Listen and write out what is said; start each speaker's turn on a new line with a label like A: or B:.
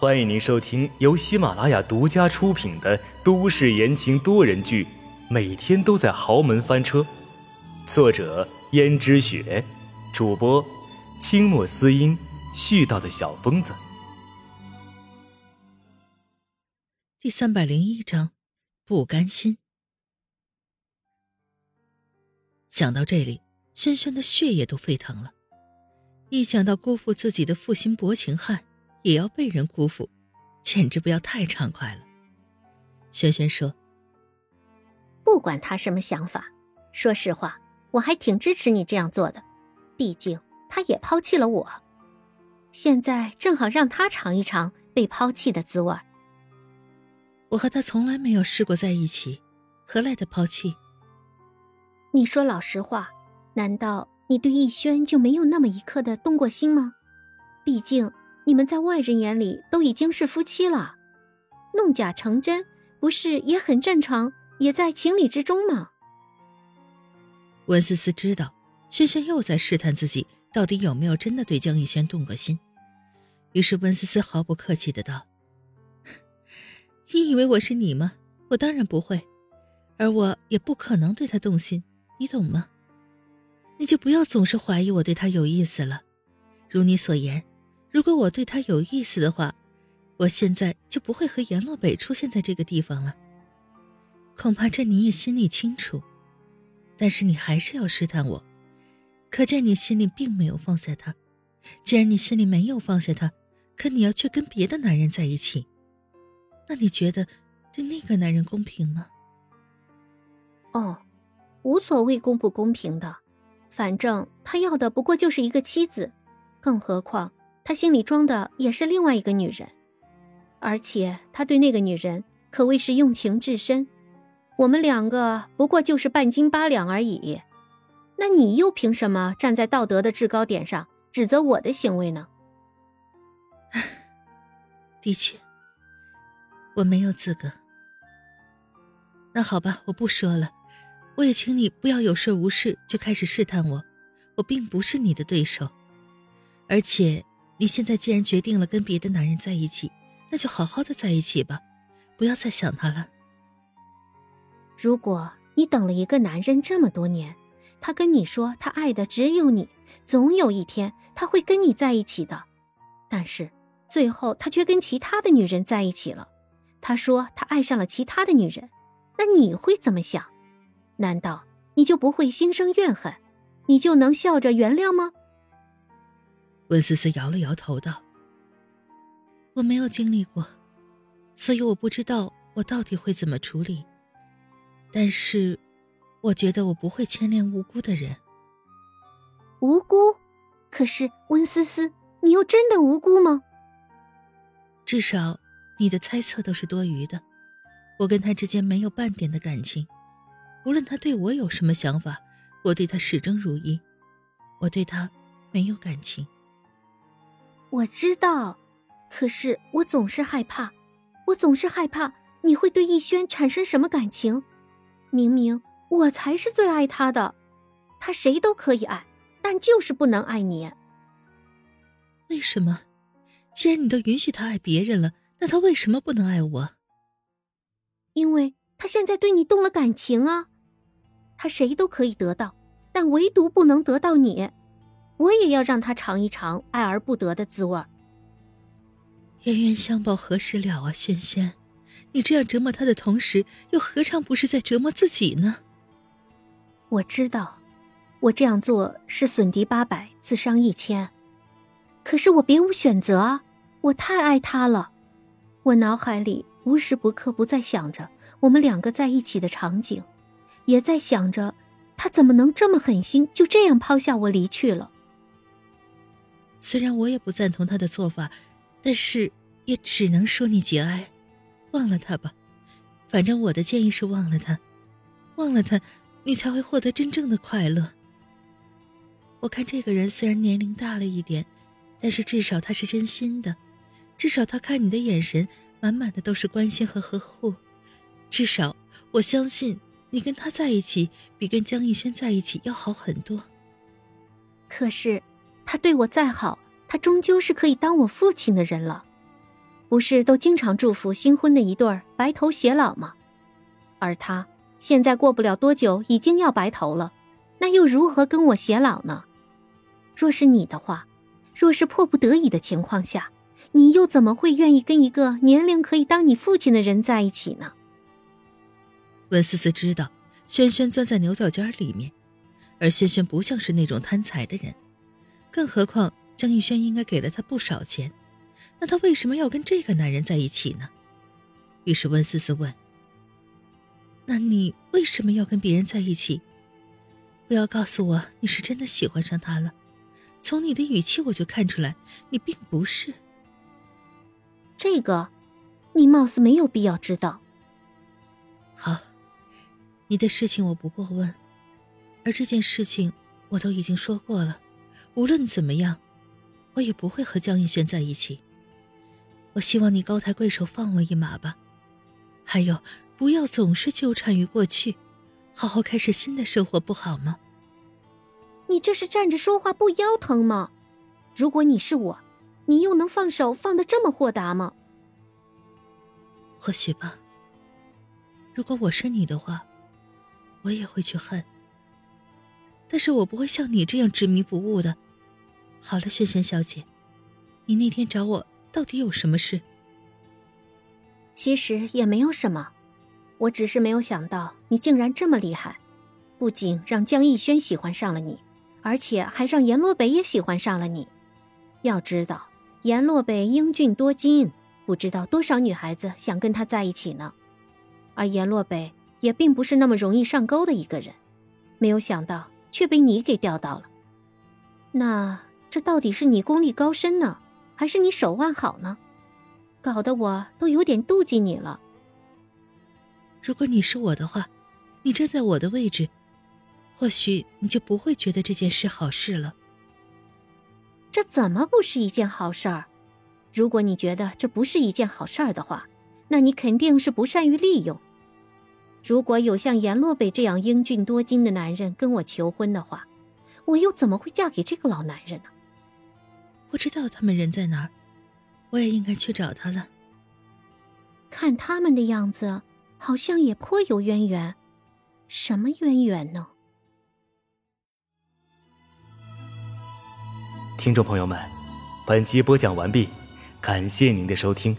A: 欢迎您收听由喜马拉雅独家出品的都市言情多人剧《每天都在豪门翻车》，作者：胭脂雪，主播：清墨思音，絮叨的小疯子。
B: 第三百零一章，不甘心。想到这里，轩轩的血液都沸腾了。一想到辜负自己的负心薄情汉也要被人辜负，简直不要太畅快了。轩轩说：“
C: 不管他什么想法，说实话，我还挺支持你这样做的。毕竟他也抛弃了我，现在正好让他尝一尝被抛弃的滋味。
B: 我和他从来没有试过在一起，何来的抛弃？
C: 你说老实话，难道？”你对逸轩就没有那么一刻的动过心吗？毕竟你们在外人眼里都已经是夫妻了，弄假成真不是也很正常，也在情理之中吗？
B: 温思思知道轩轩又在试探自己到底有没有真的对江逸轩动过心，于是温思思毫不客气的道：“ 你以为我是你吗？我当然不会，而我也不可能对他动心，你懂吗？”你就不要总是怀疑我对他有意思了。如你所言，如果我对他有意思的话，我现在就不会和阎洛北出现在这个地方了。恐怕这你也心里清楚，但是你还是要试探我，可见你心里并没有放下他。既然你心里没有放下他，可你要却跟别的男人在一起，那你觉得对那个男人公平吗？
C: 哦，无所谓公不公平的。反正他要的不过就是一个妻子，更何况他心里装的也是另外一个女人，而且他对那个女人可谓是用情至深。我们两个不过就是半斤八两而已，那你又凭什么站在道德的制高点上指责我的行为呢？
B: 的确，我没有资格。那好吧，我不说了。我也请你不要有事无事就开始试探我，我并不是你的对手，而且你现在既然决定了跟别的男人在一起，那就好好的在一起吧，不要再想他了。
C: 如果你等了一个男人这么多年，他跟你说他爱的只有你，总有一天他会跟你在一起的，但是最后他却跟其他的女人在一起了，他说他爱上了其他的女人，那你会怎么想？难道你就不会心生怨恨？你就能笑着原谅吗？
B: 温思思摇了摇头道：“我没有经历过，所以我不知道我到底会怎么处理。但是，我觉得我不会牵连无辜的人。
C: 无辜？可是温思思，你又真的无辜吗？
B: 至少你的猜测都是多余的。我跟他之间没有半点的感情。”无论他对我有什么想法，我对他始终如一。我对他没有感情。
C: 我知道，可是我总是害怕，我总是害怕你会对逸轩产生什么感情。明明我才是最爱他的，他谁都可以爱，但就是不能爱你。
B: 为什么？既然你都允许他爱别人了，那他为什么不能爱我？
C: 因为。他现在对你动了感情啊，他谁都可以得到，但唯独不能得到你。我也要让他尝一尝爱而不得的滋味。
B: 冤冤相报何时了啊，轩轩，你这样折磨他的同时，又何尝不是在折磨自己呢？
C: 我知道，我这样做是损敌八百，自伤一千，可是我别无选择啊！我太爱他了，我脑海里无时不刻不在想着。我们两个在一起的场景，也在想着，他怎么能这么狠心，就这样抛下我离去了。
B: 虽然我也不赞同他的做法，但是也只能说你节哀，忘了他吧。反正我的建议是忘了他，忘了他，你才会获得真正的快乐。我看这个人虽然年龄大了一点，但是至少他是真心的，至少他看你的眼神满满的都是关心和呵护。至少，我相信你跟他在一起比跟江逸轩在一起要好很多。
C: 可是，他对我再好，他终究是可以当我父亲的人了。不是都经常祝福新婚的一对儿白头偕老吗？而他现在过不了多久已经要白头了，那又如何跟我偕老呢？若是你的话，若是迫不得已的情况下，你又怎么会愿意跟一个年龄可以当你父亲的人在一起呢？
B: 温思思知道轩轩钻在牛角尖里面，而轩轩不像是那种贪财的人，更何况江逸轩应该给了他不少钱，那他为什么要跟这个男人在一起呢？于是温思思问：“那你为什么要跟别人在一起？不要告诉我你是真的喜欢上他了，从你的语气我就看出来你并不是。”
C: 这个，你貌似没有必要知道。
B: 好。你的事情我不过问，而这件事情我都已经说过了。无论怎么样，我也不会和江逸轩在一起。我希望你高抬贵手放我一马吧。还有，不要总是纠缠于过去，好好开始新的生活，不好吗？
C: 你这是站着说话不腰疼吗？如果你是我，你又能放手放的这么豁达吗？
B: 或许吧。如果我是你的话。我也会去恨，但是我不会像你这样执迷不悟的。好了，萱萱小姐，你那天找我到底有什么事？
C: 其实也没有什么，我只是没有想到你竟然这么厉害，不仅让江逸轩喜欢上了你，而且还让阎洛北也喜欢上了你。要知道，阎洛北英俊多金，不知道多少女孩子想跟他在一起呢，而阎洛北。也并不是那么容易上钩的一个人，没有想到却被你给钓到了。那这到底是你功力高深呢，还是你手腕好呢？搞得我都有点妒忌你了。
B: 如果你是我的话，你站在我的位置，或许你就不会觉得这件事好事了。
C: 这怎么不是一件好事儿？如果你觉得这不是一件好事儿的话，那你肯定是不善于利用。如果有像阎洛北这样英俊多金的男人跟我求婚的话，我又怎么会嫁给这个老男人呢？
B: 不知道他们人在哪儿，我也应该去找他了。
C: 看他们的样子，好像也颇有渊源。什么渊源呢？
A: 听众朋友们，本集播讲完毕，感谢您的收听。